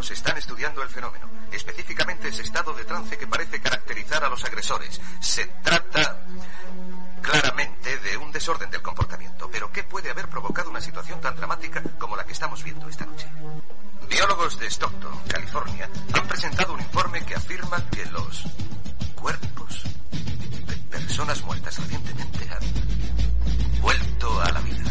Están estudiando el fenómeno, específicamente ese estado de trance que parece caracterizar a los agresores. Se trata claramente de un desorden del comportamiento, pero ¿qué puede haber provocado una situación tan dramática como la que estamos viendo esta noche? Biólogos de Stockton, California, han presentado un informe que afirma que los cuerpos de personas muertas recientemente han vuelto a la vida.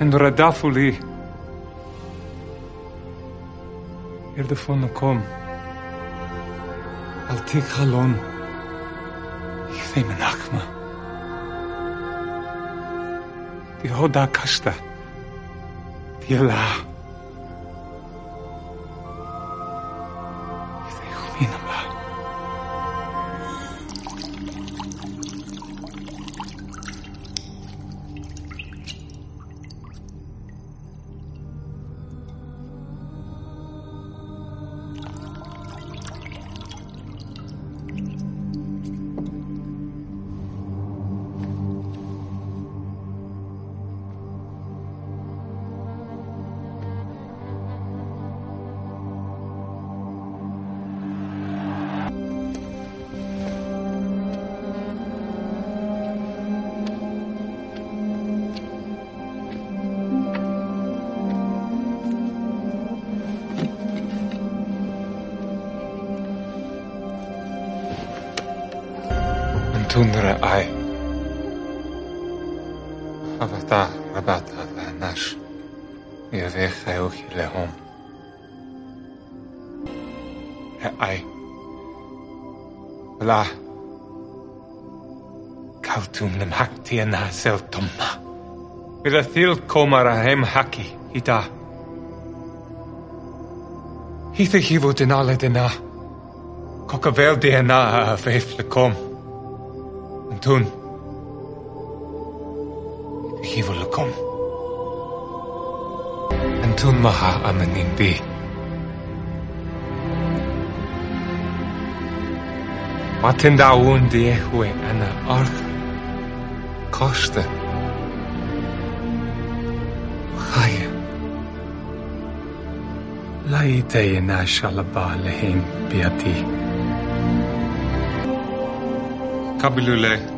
and rădafului. Ir I'll take her alone. halon. Ich fei menachma. old hoda kashta. the la. Tundra I. Avatar Rabata Vanash. Yaveh Hayuhi Lehom. I. La. Kautum nem hakti en hasel tomma. Vilathil komara hem haki hita. Hitha hivu denale dena. Kokavel dena a veif lekom tune. Hivolukom. Antun maha amanin be. Matinda un diehue ana arth. Costa. Chaya. Laite na shalaba lehin biati. Kabilule.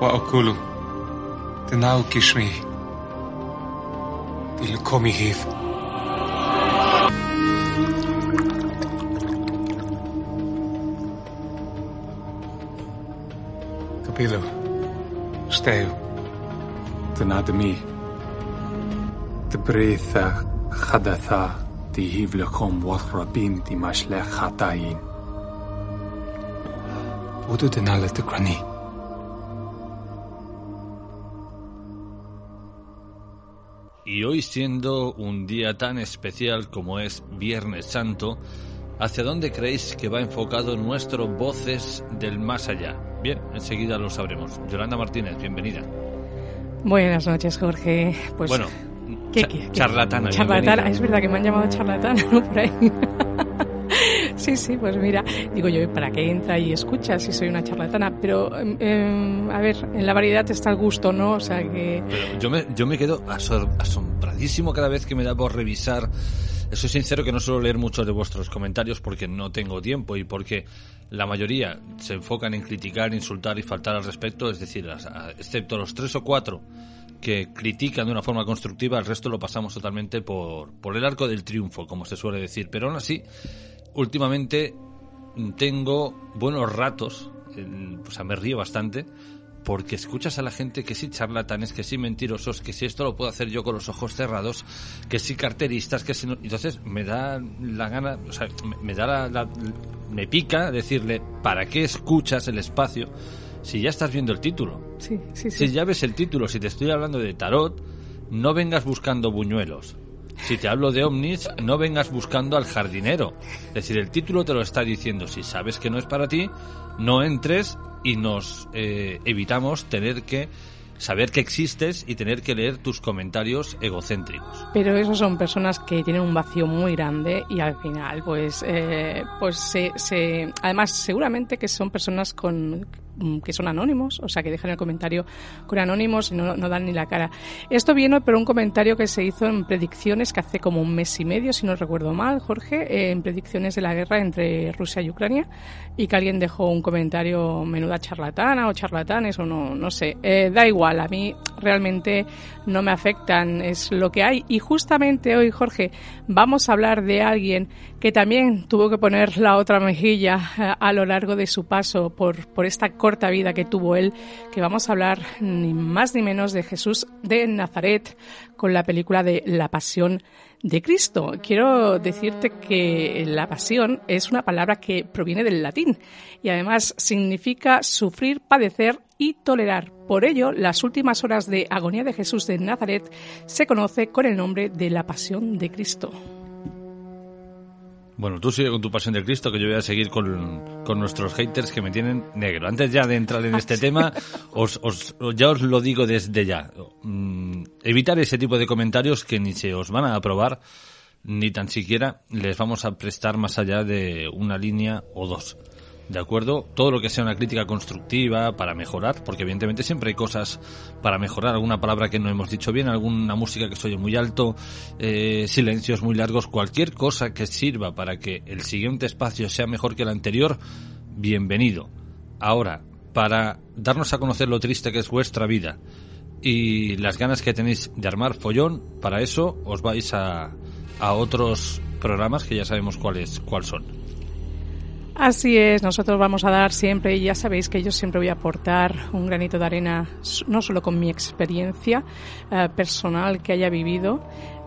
وأقول تناو كشمي تلكمي هيف. كبيلو شتايو. تنادمي. تبريثا خدثا تي هيف لكم وخربين تي ماشلا خطاين. ودو تنالا تكرني. Y hoy siendo un día tan especial como es Viernes Santo, ¿hacia dónde creéis que va enfocado nuestro Voces del Más Allá? Bien, enseguida lo sabremos. Yolanda Martínez, bienvenida. Buenas noches, Jorge. Pues Bueno, ¿Qué, qué? charlatana, Charlatana, bienvenida. es verdad que me han llamado charlatana, ¿no? Por ahí. Sí, sí, pues mira, digo yo, ¿para qué entra y escucha si soy una charlatana? Pero, em, a ver, en la variedad está el gusto, ¿no? O sea que... Yo me, yo me quedo asombradísimo cada vez que me da por revisar. Soy sincero que no suelo leer muchos de vuestros comentarios porque no tengo tiempo y porque la mayoría se enfocan en criticar, insultar y faltar al respecto. Es decir, excepto los tres o cuatro que critican de una forma constructiva, el resto lo pasamos totalmente por, por el arco del triunfo, como se suele decir. Pero aún así, últimamente tengo buenos ratos, o sea, me río bastante, porque escuchas a la gente que sí charlatanes, que sí mentirosos, que sí esto lo puedo hacer yo con los ojos cerrados, que sí carteristas, que sí no... Entonces me da la gana, o sea, me, me da la, la- me pica decirle, ¿para qué escuchas el espacio si ya estás viendo el título? Sí, sí, sí. Si ya ves el título, si te estoy hablando de tarot, no vengas buscando buñuelos. Si te hablo de ovnis, no vengas buscando al jardinero. Es decir, el título te lo está diciendo. Si sabes que no es para ti, no entres y nos eh, evitamos tener que saber que existes y tener que leer tus comentarios egocéntricos. Pero esos son personas que tienen un vacío muy grande y al final, pues, eh, pues se, además seguramente que son personas con que son anónimos, o sea, que dejan el comentario con anónimos y no, no dan ni la cara. Esto viene por un comentario que se hizo en predicciones que hace como un mes y medio, si no recuerdo mal, Jorge, eh, en predicciones de la guerra entre Rusia y Ucrania, y que alguien dejó un comentario menuda charlatana o charlatanes o no, no sé. Eh, da igual, a mí realmente no me afectan, es lo que hay. Y justamente hoy, Jorge, vamos a hablar de alguien que también tuvo que poner la otra mejilla eh, a lo largo de su paso por, por esta corta vida que tuvo él, que vamos a hablar ni más ni menos de Jesús de Nazaret con la película de La Pasión de Cristo. Quiero decirte que la pasión es una palabra que proviene del latín y además significa sufrir, padecer y tolerar. Por ello, las últimas horas de agonía de Jesús de Nazaret se conoce con el nombre de la Pasión de Cristo. Bueno, tú sigue con tu pasión de Cristo, que yo voy a seguir con, con nuestros haters que me tienen negro. Antes ya de entrar en este tema, os, os- ya os lo digo desde ya. Mm, evitar ese tipo de comentarios que ni se os van a aprobar, ni tan siquiera les vamos a prestar más allá de una línea o dos. ¿De acuerdo? Todo lo que sea una crítica constructiva para mejorar, porque evidentemente siempre hay cosas para mejorar, alguna palabra que no hemos dicho bien, alguna música que se oye muy alto, eh, silencios muy largos, cualquier cosa que sirva para que el siguiente espacio sea mejor que el anterior, bienvenido. Ahora, para darnos a conocer lo triste que es vuestra vida y las ganas que tenéis de armar follón, para eso os vais a, a otros programas que ya sabemos cuáles cuál son. Así es, nosotros vamos a dar siempre, y ya sabéis que yo siempre voy a aportar un granito de arena, no solo con mi experiencia eh, personal que haya vivido,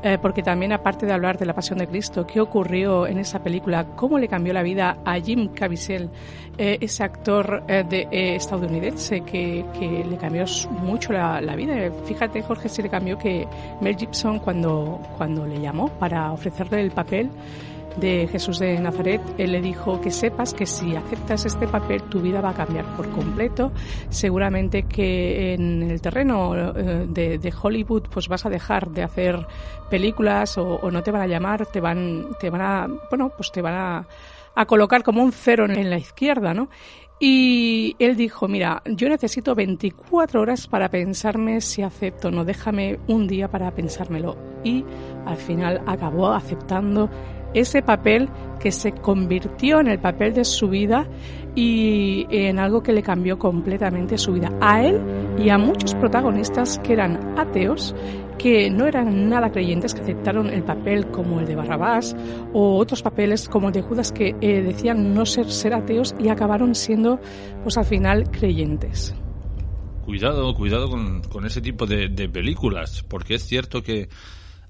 eh, porque también aparte de hablar de la pasión de Cristo, qué ocurrió en esa película, cómo le cambió la vida a Jim Caviezel, eh, ese actor de, estadounidense que, que le cambió mucho la, la vida. Fíjate, Jorge, si le cambió que Mel Gibson cuando, cuando le llamó para ofrecerle el papel, de Jesús de Nazaret, él le dijo que sepas que si aceptas este papel tu vida va a cambiar por completo. Seguramente que en el terreno eh, de, Hollywood pues vas a dejar de hacer películas o, no te van a llamar, te van, te van a, bueno, pues te van a, a colocar como un cero en la izquierda, ¿no? Y él dijo, mira, yo necesito 24 horas para pensarme si acepto no, déjame un día para pensármelo. Y al final acabó aceptando ese papel que se convirtió en el papel de su vida y en algo que le cambió completamente su vida. A él y a muchos protagonistas que eran ateos, que no eran nada creyentes, que aceptaron el papel como el de Barrabás o otros papeles como el de Judas que eh, decían no ser, ser ateos y acabaron siendo, pues al final, creyentes. Cuidado, cuidado con, con ese tipo de, de películas, porque es cierto que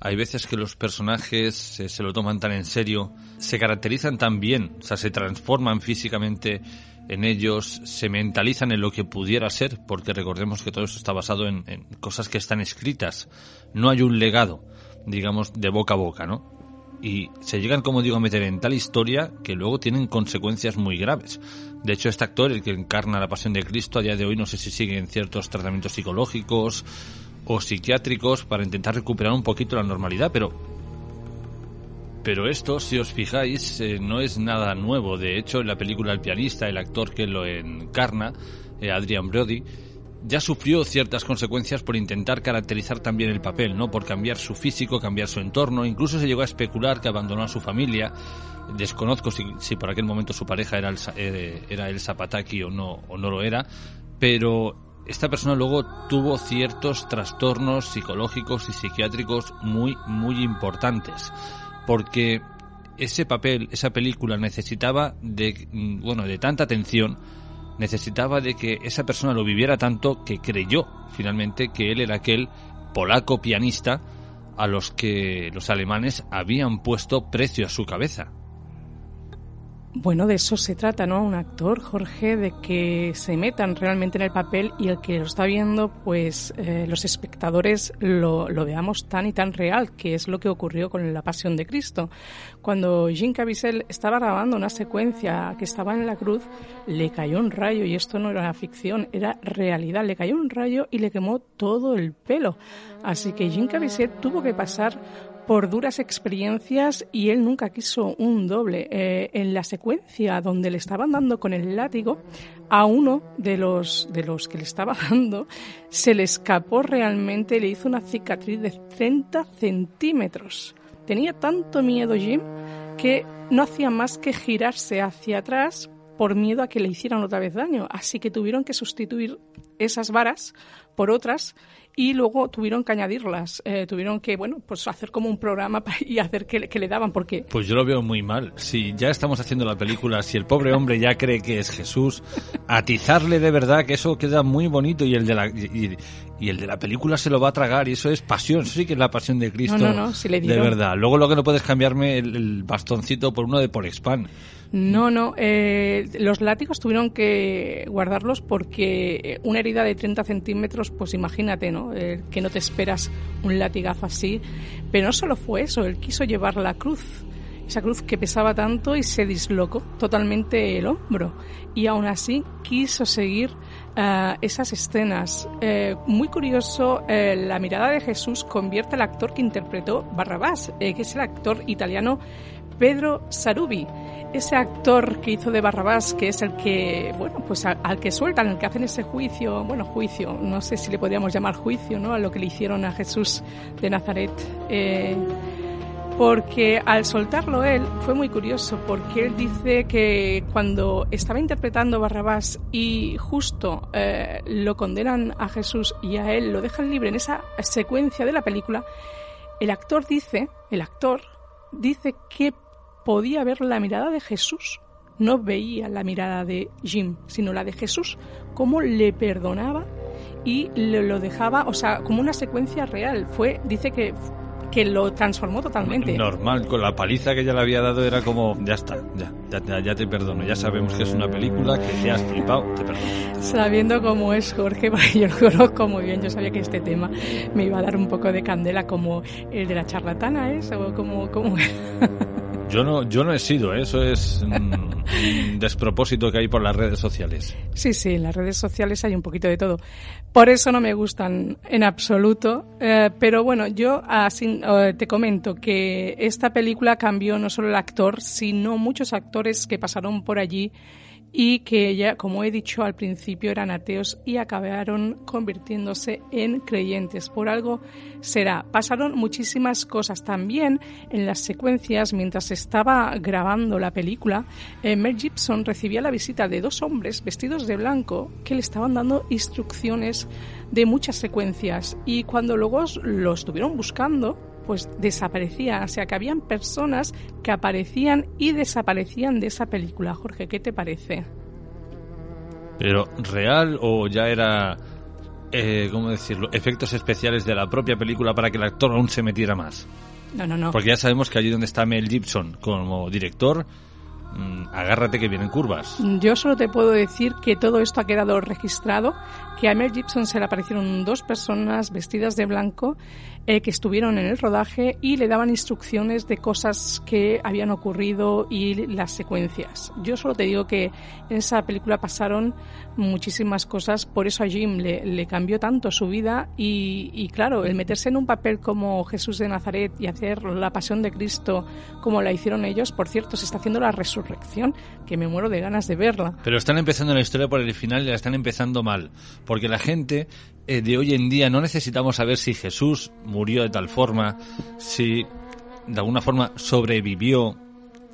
hay veces que los personajes se, se lo toman tan en serio, se caracterizan tan bien, o sea, se transforman físicamente en ellos, se mentalizan en lo que pudiera ser, porque recordemos que todo eso está basado en, en cosas que están escritas. No hay un legado, digamos, de boca a boca, ¿no? y se llegan, como digo, a meter en tal historia que luego tienen consecuencias muy graves. De hecho, este actor, el que encarna la pasión de Cristo, a día de hoy no sé si sigue en ciertos tratamientos psicológicos o psiquiátricos para intentar recuperar un poquito la normalidad, pero pero esto, si os fijáis, eh, no es nada nuevo. De hecho, en la película El pianista, el actor que lo encarna, eh, Adrian Brody, ya sufrió ciertas consecuencias por intentar caracterizar también el papel, ¿no? Por cambiar su físico, cambiar su entorno, incluso se llegó a especular que abandonó a su familia. Desconozco si, por aquel momento su pareja era el, eh, era el Zapataki o no, o no lo era, pero esta persona luego tuvo ciertos trastornos psicológicos y psiquiátricos muy, muy importantes porque ese papel, esa película necesitaba de, mm, bueno, de tanta atención, necesitaba de que esa persona lo viviera tanto que creyó finalmente que él era aquel polaco pianista a los que los alemanes habían puesto precio a su cabeza. Bueno, de eso se trata, ¿no? Un actor, Jorge, de que se metan realmente en el papel y el que lo está viendo, pues eh, los espectadores lo, lo, veamos tan y tan real, que es lo que ocurrió con La Pasión de Cristo. Cuando Jean Caviezel estaba grabando una secuencia que estaba en la cruz, le cayó un rayo, y esto no era ficción, era realidad, le cayó un rayo y le quemó todo el pelo. Así que Jean Caviezel tuvo que pasar por duras experiencias y él nunca quiso un doble. Eh, en la secuencia donde le estaban dando con el látigo, a uno de los, de los que le estaba dando se le escapó realmente, le hizo una cicatriz de 30 centímetros. Tenía tanto miedo Jim que no hacía más que girarse hacia atrás por miedo a que le hicieran otra vez daño. Así que tuvieron que sustituir esas varas por otras y luego tuvieron que añadirlas, eh, tuvieron que, bueno, pues hacer como un programa y hacer que, que, le daban, porque... Pues yo lo veo muy mal. Si ya estamos haciendo la película, si el pobre hombre ya cree que es Jesús, atizarle de verdad, que eso queda muy bonito y el de la... Y, el de la película se lo va a tragar y eso es pasión, eso sí que es la pasión de Cristo. No, no, no, si le De verdad. Luego lo que no puedes cambiarme el, el bastoncito por uno de Polexpan. No, no. Eh, los látigos tuvieron que guardarlos porque una herida de 30 centímetros, pues imagínate, ¿no? Eh, que no te esperas un latigazo así. Pero no solo fue eso, él quiso llevar la cruz. Esa cruz que pesaba tanto y se dislocó totalmente el hombro. Y aún así quiso seguir esas escenas. Eh, muy curioso, eh, la mirada de Jesús convierte al actor que interpretó Barrabás, que es el actor italiano Pedro Sarubi ese actor que hizo de Barrabás, que es el que, bueno, pues al, que sueltan, el que hacen ese juicio, bueno, juicio, no sé si le podríamos llamar juicio, ¿no? A lo que le hicieron a Jesús de Nazaret. Eh, porque al soltarlo él fue muy curioso, porque él dice que cuando estaba interpretando Barrabás y justo eh, lo condenan a Jesús y a él lo dejan libre en esa secuencia de la película, el actor dice, el actor dice que podía ver la mirada de Jesús. No veía la mirada de Jim, sino la de Jesús, cómo le perdonaba y lo dejaba, o sea, como una secuencia real. Fue, dice que que lo transformó totalmente. Normal, con la paliza que ya le había dado era como, ya está, ya, ya, ya, te perdono, ya sabemos que es una película, que te has flipado, te perdono. Sabiendo cómo es Jorge, porque yo lo conozco muy bien, yo sabía que este tema me iba a dar un poco de candela como el de la charlatana, ¿es? O como... como... Yo no, yo no he sido, ¿eh? eso es un despropósito que hay por las redes sociales. Sí, sí, en las redes sociales hay un poquito de todo. Por eso no me gustan en absoluto. Eh, pero bueno, yo así, eh, te comento que esta película cambió no solo el actor, sino muchos actores que pasaron por allí y que ya, como he dicho al principio, eran ateos y acabaron convirtiéndose en creyentes. Por algo será. Pasaron muchísimas cosas también en las secuencias mientras estaba grabando la película. Eh, Mel Gibson recibía la visita de dos hombres vestidos de blanco que le estaban dando instrucciones de muchas secuencias y cuando luego lo estuvieron buscando pues desaparecía. O sea, que habían personas que aparecían y desaparecían de esa película. Jorge, ¿qué te parece? ¿Pero real o ya era, eh, cómo decirlo, efectos especiales de la propia película para que el actor aún se metiera más? No, no, no. Porque ya sabemos que allí donde está Mel Gibson como director, mm, agárrate que vienen curvas. Yo solo te puedo decir que todo esto ha quedado registrado, que a Mel Gibson se le aparecieron dos personas vestidas de blanco eh, que estuvieron en el rodaje y le daban instrucciones de cosas que habían ocurrido y las secuencias. Yo solo te digo que en esa película pasaron muchísimas cosas, por eso a Jim le, cambió tanto su vida y, claro, el meterse en un papel como Jesús de Nazaret y hacer la pasión de Cristo como la hicieron ellos, por cierto, se está haciendo la resurrección, que me muero de ganas de verla. Pero están empezando la historia por el final y la están empezando mal, porque la gente de hoy en día no necesitamos saber si Jesús murió de tal forma, si de alguna forma sobrevivió,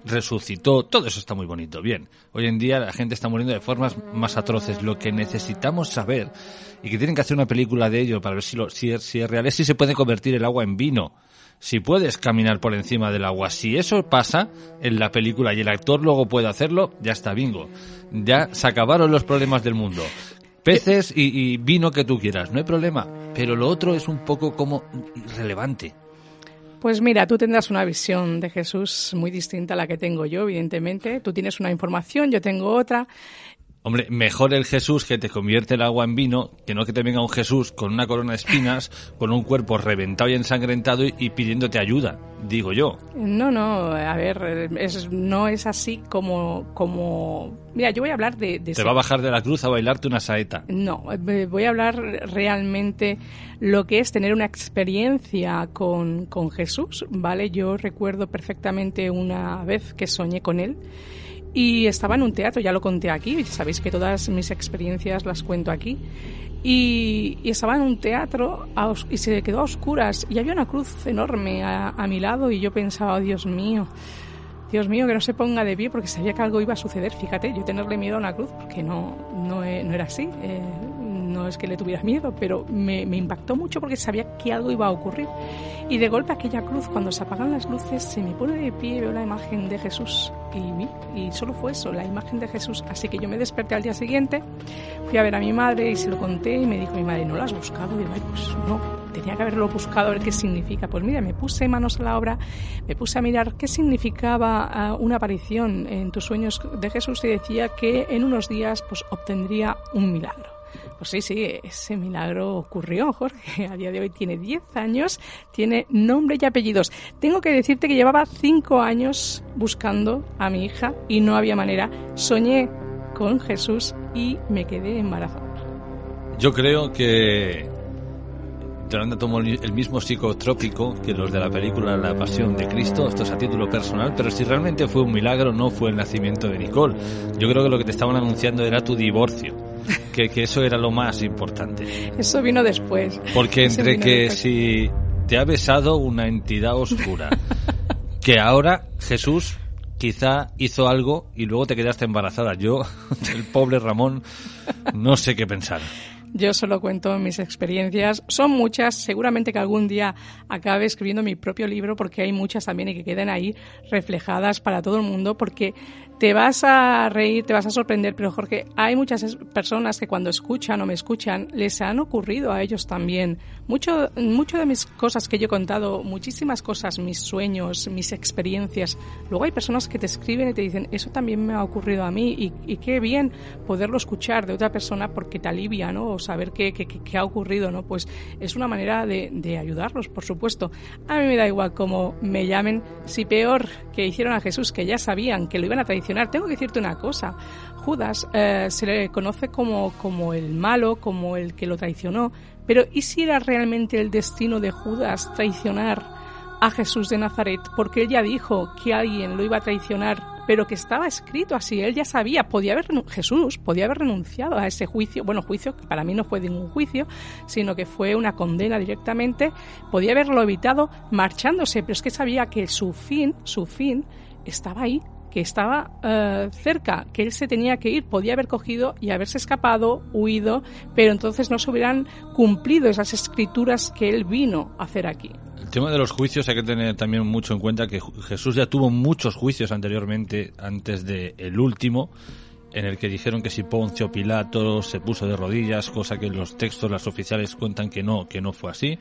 resucitó, todo eso está muy bonito, bien. Hoy en día la gente está muriendo de formas más atroces. Lo que necesitamos saber, y que tienen que hacer una película de ello para ver si, lo, si, es, si es real, es si se puede convertir el agua en vino. Si puedes caminar por encima del agua, si eso pasa en la película y el actor luego puede hacerlo, ya está bingo. Ya se acabaron los problemas del mundo peces y, vino que tú quieras, no hay problema. Pero lo otro es un poco como irrelevante. Pues mira, tú tendrás una visión de Jesús muy distinta a la que tengo yo, evidentemente. Tú tienes una información, yo tengo otra. Hombre, mejor el Jesús que te convierte el agua en vino que no que te venga un Jesús con una corona de espinas, con un cuerpo reventado y ensangrentado y, pidiéndote ayuda, digo yo. No, no, a ver, no es así como, como... Mira, yo voy a hablar de... ¿Te va a bajar de la cruz a bailarte una saeta? No, voy a hablar realmente lo que es tener una experiencia con, con Jesús, ¿vale? Yo recuerdo perfectamente una vez que soñé con él y estaba en un teatro, ya lo conté aquí, sabéis que todas mis experiencias las cuento aquí. Y, estaba en un teatro y se quedó a oscuras y había una cruz enorme a, mi lado y yo pensaba, oh, Dios mío, Dios mío, que no se ponga de pie porque sabía que algo iba a suceder. Fíjate, yo tenerle miedo a una cruz porque no, no, no era así. Eh, no es que le tuviera miedo, pero me, impactó mucho porque sabía que algo iba a ocurrir. Y de golpe aquella cruz, cuando se apagan las luces, se me pone de pie, veo la imagen de Jesús y, y solo fue eso, la imagen de Jesús. Así que yo me desperté al día siguiente, fui a ver a mi madre y se lo conté y me dijo mi madre, ¿no lo has buscado? Y yo, Ay, pues no, tenía que haberlo buscado a ver qué significa. Pues mira, me puse manos a la obra, me puse a mirar qué significaba ah, una aparición en tus sueños de Jesús y decía que en unos días pues obtendría un milagro. Pues sí, sí, ese milagro ocurrió, Jorge. A día de hoy tiene 10 años, tiene nombre y apellidos. Tengo que decirte que llevaba 5 años buscando a mi hija y no había manera. Soñé con Jesús y me quedé embarazada. Yo creo que Yolanda tomó el mismo psicotrópico que los de la película La Pasión de Cristo, esto es a título personal, pero si realmente fue un milagro, no fue el nacimiento de Nicole. Yo creo que lo que te estaban anunciando era tu divorcio, que, que eso era lo más importante. Eso vino después. Porque entre que si te ha besado una entidad oscura, que ahora Jesús quizá hizo algo y luego te quedaste embarazada. Yo, el pobre Ramón, no sé qué pensar. Yo solo cuento mis experiencias. Son muchas. Seguramente que algún día acabe escribiendo mi propio libro porque hay muchas también y que queden ahí reflejadas para todo el mundo porque te vas a reír, te vas a sorprender, pero Jorge, hay muchas personas que cuando escuchan o me escuchan les han ocurrido a ellos también. Mucho, mucho de mis cosas que yo he contado, muchísimas cosas, mis sueños, mis experiencias. Luego hay personas que te escriben y te dicen, eso también me ha ocurrido a mí y, y qué bien poderlo escuchar de otra persona porque te alivia, ¿no? Saber qué, qué, qué ha ocurrido, ¿no? Pues es una manera de, de ayudarlos, por supuesto. A mí me da igual cómo me llamen, si peor que hicieron a Jesús, que ya sabían que lo iban a traicionar tengo que decirte una cosa. Judas eh, se le conoce como, como el malo, como el que lo traicionó, pero ¿y si era realmente el destino de Judas traicionar a Jesús de Nazaret? Porque él ya dijo que alguien lo iba a traicionar, pero que estaba escrito así, él ya sabía, podía haber, Jesús podía haber renunciado a ese juicio, bueno, juicio que para mí no fue ningún juicio, sino que fue una condena directamente, podía haberlo evitado marchándose, pero es que sabía que su fin, su fin, estaba ahí, que estaba eh, cerca, que él se tenía que ir, podía haber cogido y haberse escapado, huido, pero entonces no se hubieran cumplido esas escrituras que él vino a hacer aquí. El tema de los juicios hay que tener también mucho en cuenta que Jesús ya tuvo muchos juicios anteriormente, antes del el último, en el que dijeron que si Poncio Pilato se puso de rodillas, cosa que los textos, las oficiales cuentan que no, que no fue así.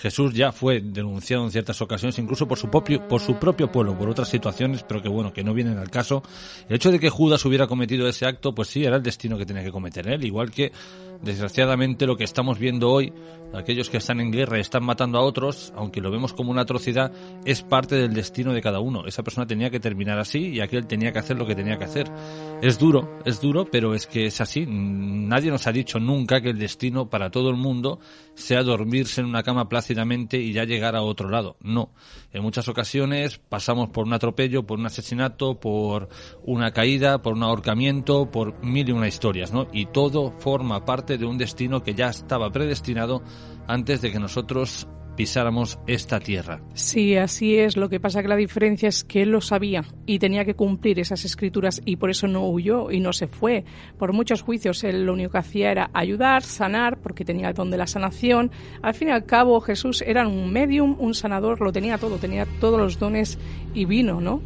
Jesús ya fue denunciado en ciertas ocasiones, incluso por su propio, por su propio pueblo, por otras situaciones, pero que bueno, que no vienen al caso. El hecho de que Judas hubiera cometido ese acto, pues sí, era el destino que tenía que cometer él, igual que desgraciadamente lo que estamos viendo hoy, aquellos que están en guerra y están matando a otros, aunque lo vemos como una atrocidad, es parte del destino de cada uno. Esa persona tenía que terminar así y aquel tenía que hacer lo que tenía que hacer. Es duro, es duro, pero es que es así. Nadie nos ha dicho nunca que el destino para todo el mundo sea dormirse en una cama y ya llegar a otro lado. No. En muchas ocasiones pasamos por un atropello, por un asesinato, por una caída, por un ahorcamiento, por mil y una historias, ¿no? Y todo forma parte de un destino que ya estaba predestinado antes de que nosotros pisáramos esta tierra. Sí, así es. Lo que pasa que la diferencia es que él lo sabía y tenía que cumplir esas escrituras y por eso no huyó y no se fue. Por muchos juicios él lo único que hacía era ayudar, sanar, porque tenía el don de la sanación. Al fin y al cabo Jesús era un medium, un sanador, lo tenía todo, tenía todos los dones y vino, ¿no?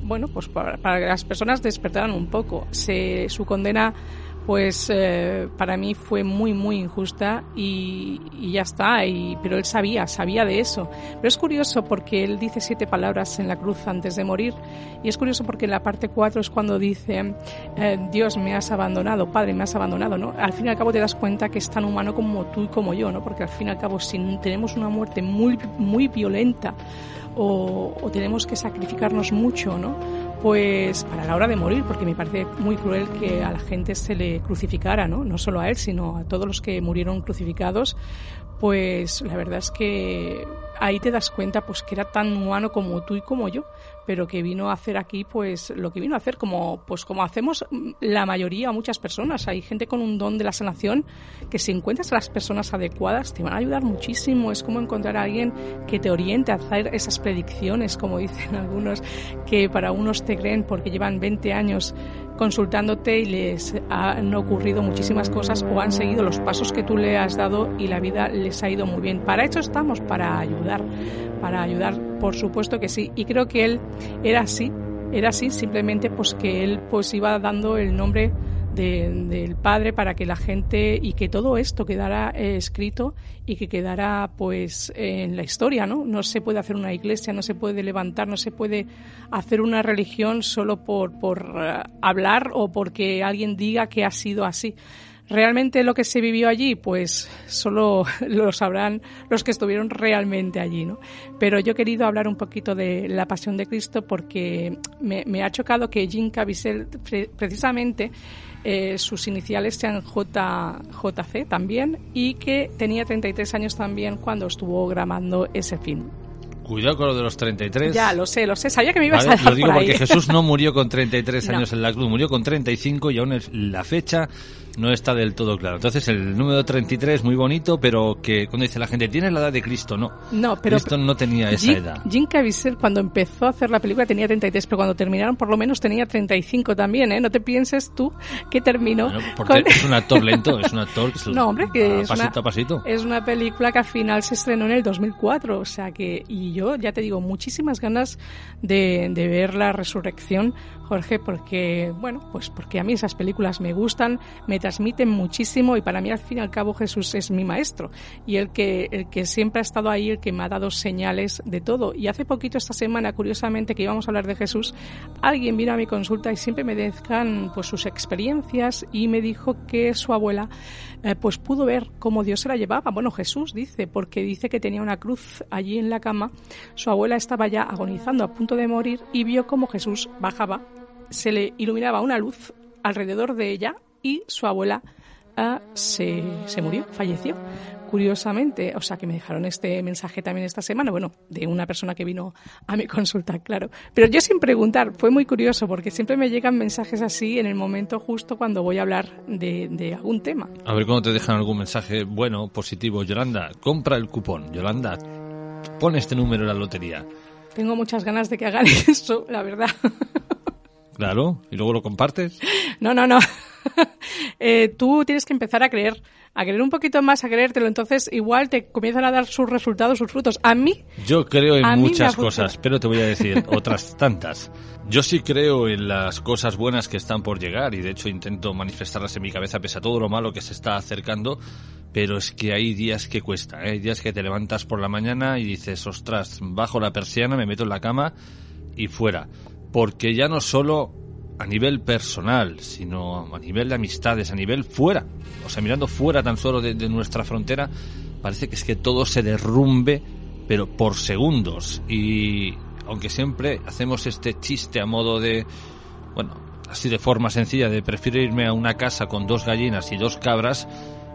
Bueno, pues para, para que las personas despertaran un poco. Se, su condena pues eh, para mí fue muy, muy injusta y, ya está. Y, pero él sabía, sabía de eso. Pero es curioso porque él dice siete palabras en la cruz antes de morir. Y es curioso porque en la parte cuatro es cuando dice, eh, Dios me has abandonado, Padre me has abandonado, ¿no? Al fin y al cabo te das cuenta que es tan humano como tú y como yo, ¿no? Porque al fin y al cabo si tenemos una muerte muy, muy violenta o, o tenemos que sacrificarnos mucho, ¿no? Pues para la hora de morir, porque me parece muy cruel que a la gente se le crucificara, ¿no? No solo a él, sino a todos los que murieron crucificados, pues la verdad es que ahí te das cuenta pues que era tan humano como tú y como yo, pero que vino a hacer aquí pues lo que vino a hacer como pues como hacemos la mayoría muchas personas. Hay gente con un don de la sanación que si encuentras a las personas adecuadas te van a ayudar muchísimo. Es como encontrar a alguien que te oriente a hacer esas predicciones, como dicen algunos, que para unos te creen porque llevan 20 años consultándote y les han ocurrido muchísimas cosas o han seguido los pasos que tú le has dado y la vida les ha ido muy bien. Para eso estamos, para ayudar, para ayudar, por supuesto que sí. Y creo que él era así, era así, simplemente pues que él pues iba dando el nombre de, del Padre para que la gente y que todo esto quedara eh, escrito y que quedara pues en la historia, ¿no? No se puede hacer una iglesia, no se puede levantar, no se puede hacer una religión solo por, por uh, hablar o porque alguien diga que ha sido así. Realmente lo que se vivió allí, pues solo lo sabrán los que estuvieron realmente allí, ¿no? Pero yo he querido hablar un poquito de la pasión de Cristo porque me, ha chocado que Jean Caviezel precisamente eh, sus iniciales sean J, JC también y que tenía 33 años también cuando estuvo grabando ese film. Cuidado con lo de los 33. Ya, lo sé, lo sé. Sabía que me ibas ¿Vale? a Lo digo por ahí. porque Jesús no murió con 33 No. años en la cruz, murió con 35 y aún es- la fecha no está del todo claro. Entonces el número 33 muy bonito, pero que cuando dice la gente, tiene la edad de Cristo, no. No, pero Cristo no tenía esa Jim, edad. Jim Caviezel cuando empezó a hacer la película tenía 33, pero cuando terminaron por lo menos tenía 35 también, ¿eh? No te pienses tú que terminó Bueno, porque con- es un actor lento, es un actor que No, hombre, que a es pasito una, a pasito. es una película que al final se estrenó en el 2004, o sea que, y yo ya te digo, muchísimas ganas de, de ver la resurrección, Jorge, porque, bueno, pues porque a mí esas películas me gustan, me transmiten muchísimo y para mí al fin y al cabo Jesús es mi maestro y el que, el que siempre ha estado ahí, el que me ha dado señales de todo. Y hace poquito esta semana, curiosamente, que íbamos a hablar de Jesús, alguien vino a mi consulta y siempre me dejan pues sus experiencias y me dijo que su abuela eh, pues pudo ver cómo Dios se la llevaba. Bueno, Jesús dice, porque dice que tenía una cruz allí en la cama. Su abuela estaba ya agonizando, a punto de morir, y vio cómo Jesús bajaba, se le iluminaba una luz alrededor de ella y su abuela ah, se, se murió, falleció. Curiosamente, o sea que me dejaron este mensaje también esta semana, bueno, de una persona que vino a mi consulta, claro. Pero yo sin preguntar, fue muy curioso porque siempre me llegan mensajes así en el momento justo cuando voy a hablar de, de algún tema. A ver cuando te dejan algún mensaje bueno, positivo. Yolanda, compra el cupón. Yolanda, pon este número en la lotería. Tengo muchas ganas de que hagan eso, la verdad. Claro, y luego lo compartes. No, no, no. Eh, tú tienes que empezar a creer, a creer un poquito más, a creértelo. Entonces, igual te comienzan a dar sus resultados, sus frutos. A mí, Yo creo en muchas cosas, pero te voy a decir otras tantas. Yo sí creo en las cosas buenas que están por llegar y de hecho intento manifestarlas en mi cabeza pese a todo lo malo que se está acercando, pero es que hay días que cuesta, ¿eh? hay días que te levantas por la mañana y dices, ostras, bajo la persiana, me meto en la cama y fuera. Porque ya no solo a nivel personal, sino a nivel de amistades, a nivel fuera, o sea, mirando fuera tan solo de, nuestra frontera, parece que es que todo se derrumbe, pero por segundos. Y aunque siempre hacemos este chiste a modo de, bueno, así de forma sencilla, de prefiero irme a una casa con dos gallinas y dos cabras,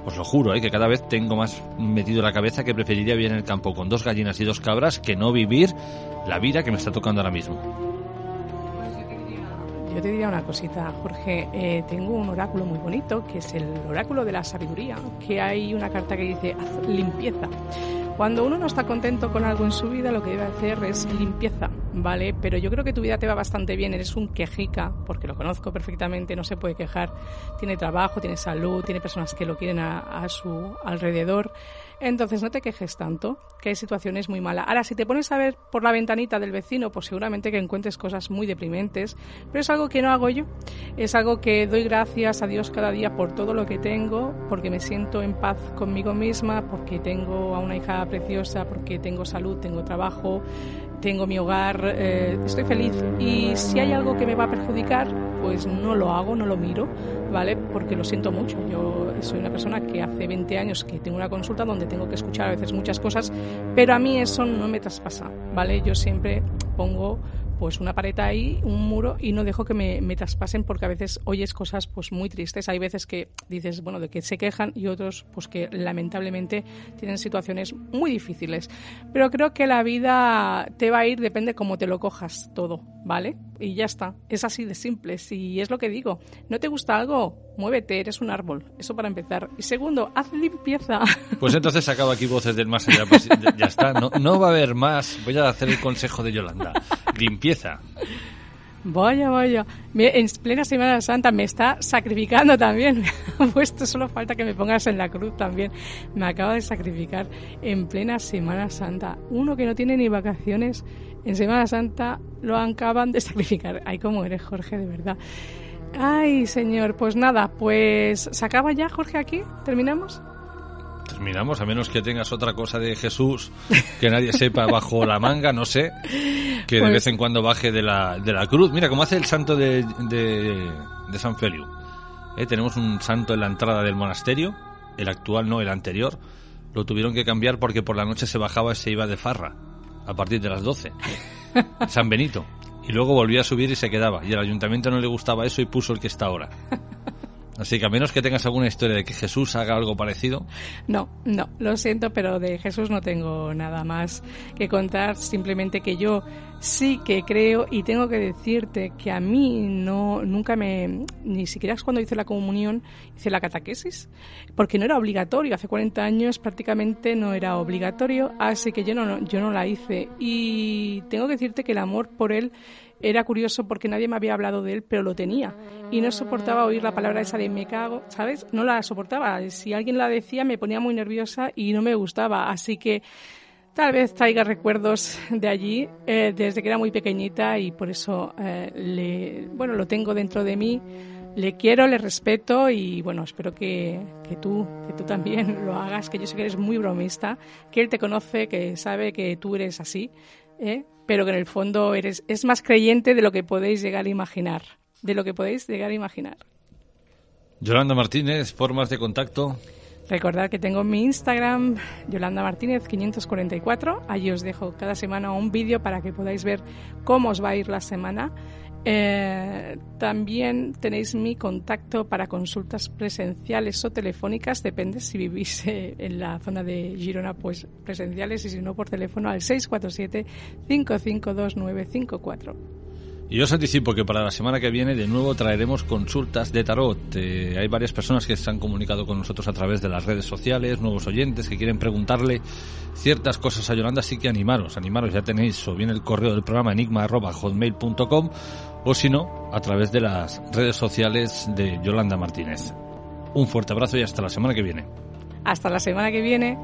os lo juro, ¿eh? que cada vez tengo más metido la cabeza que preferiría vivir en el campo con dos gallinas y dos cabras que no vivir la vida que me está tocando ahora mismo. Yo te diría una cosita, Jorge. Eh, tengo un oráculo muy bonito, que es el oráculo de la sabiduría, que hay una carta que dice, limpieza. Cuando uno no está contento con algo en su vida, lo que debe hacer es limpieza, ¿vale? Pero yo creo que tu vida te va bastante bien, eres un quejica, porque lo conozco perfectamente, no se puede quejar. Tiene trabajo, tiene salud, tiene personas que lo quieren a, a su alrededor. Entonces no te quejes tanto, que hay situaciones muy malas. Ahora, si te pones a ver por la ventanita del vecino, pues seguramente que encuentres cosas muy deprimentes, pero es algo que no hago yo. Es algo que doy gracias a Dios cada día por todo lo que tengo, porque me siento en paz conmigo misma, porque tengo a una hija preciosa, porque tengo salud, tengo trabajo, tengo mi hogar, eh, estoy feliz. Y si hay algo que me va a perjudicar, pues no lo hago, no lo miro, ¿vale? Porque lo siento mucho. Yo soy una persona que hace 20 años que tengo una consulta donde tengo que escuchar a veces muchas cosas, pero a mí eso no me traspasa, ¿vale? Yo siempre pongo pues una pared ahí, un muro y no dejo que me, me, traspasen porque a veces oyes cosas pues muy tristes. Hay veces que dices, bueno, de que se quejan y otros pues que lamentablemente tienen situaciones muy difíciles. Pero creo que la vida te va a ir, depende cómo te lo cojas todo, ¿vale? Y ya está. Es así de simple. Si es lo que digo, ¿no te gusta algo? Muévete, eres un árbol. Eso para empezar. Y segundo, haz limpieza. Pues entonces acabo aquí Voces del Más Allá. Pues ya está. No, no va a haber más. Voy a hacer el consejo de Yolanda. Limpieza. Vaya, vaya. En plena Semana Santa me está sacrificando también. Pues solo falta que me pongas en la cruz también. Me acaba de sacrificar en plena Semana Santa. Uno que no tiene ni vacaciones en Semana Santa lo acaban de sacrificar. Ay, cómo eres, Jorge, de verdad. Ay, señor, pues nada, pues se acaba ya, Jorge, aquí. ¿Terminamos? Terminamos, a menos que tengas otra cosa de Jesús que nadie sepa bajo la manga, no sé, que de Pues- vez en cuando baje de la, de la cruz. Mira, como hace el santo de, de, de San Feliu. Eh, tenemos un santo en la entrada del monasterio, el actual no, el anterior. Lo tuvieron que cambiar porque por la noche se bajaba y se iba de farra, a partir de las 12. San Benito. Y luego volvía a subir y se quedaba. Y al ayuntamiento no le gustaba eso y puso el que está ahora. Así que a menos que tengas alguna historia de que Jesús haga algo parecido, No, no, lo siento, pero de Jesús no tengo nada más que contar. Simplemente que yo sí que creo y tengo que decirte que a mí no, nunca me, ni siquiera cuando hice la comunión, hice la catequesis, porque no era obligatorio. Hace 40 años prácticamente no era obligatorio, así que yo no, yo no la hice. Y tengo que decirte que el amor por él era curioso porque nadie me había hablado de él, pero lo tenía. Y no soportaba oír la palabra esa de me cago, ¿sabes? No la soportaba. Si alguien la decía me ponía muy nerviosa y no me gustaba. Así que tal vez traiga recuerdos de allí eh, desde que era muy pequeñita y por eso eh, le, bueno, lo tengo dentro de mí. Le quiero, le respeto y bueno, espero que, que tú, que tú también lo hagas, que yo sé que eres muy bromista, que él te conoce, que sabe que tú eres así, ¿eh? Pero que en el fondo eres, es más creyente de lo que podéis llegar a imaginar, de lo que podéis llegar a imaginar. Yolanda Martínez, formas de contacto. Recordad que tengo mi Instagram, Yolanda Martínez 544. Allí os dejo cada semana un vídeo para que podáis ver cómo os va a ir la semana. Eh, también tenéis mi contacto para consultas presenciales o telefónicas, depende si vivís eh, en la zona de Girona, pues presenciales y si no por teléfono al 647-552954. Y os anticipo que para la semana que viene de nuevo traeremos consultas de tarot. Eh, hay varias personas que se han comunicado con nosotros a través de las redes sociales, nuevos oyentes que quieren preguntarle ciertas cosas a Yolanda, así que animaros, animaros, ya tenéis o bien el correo del programa enigma.hotmail.com o si no, a través de las redes sociales de Yolanda Martínez. Un fuerte abrazo y hasta la semana que viene. Hasta la semana que viene.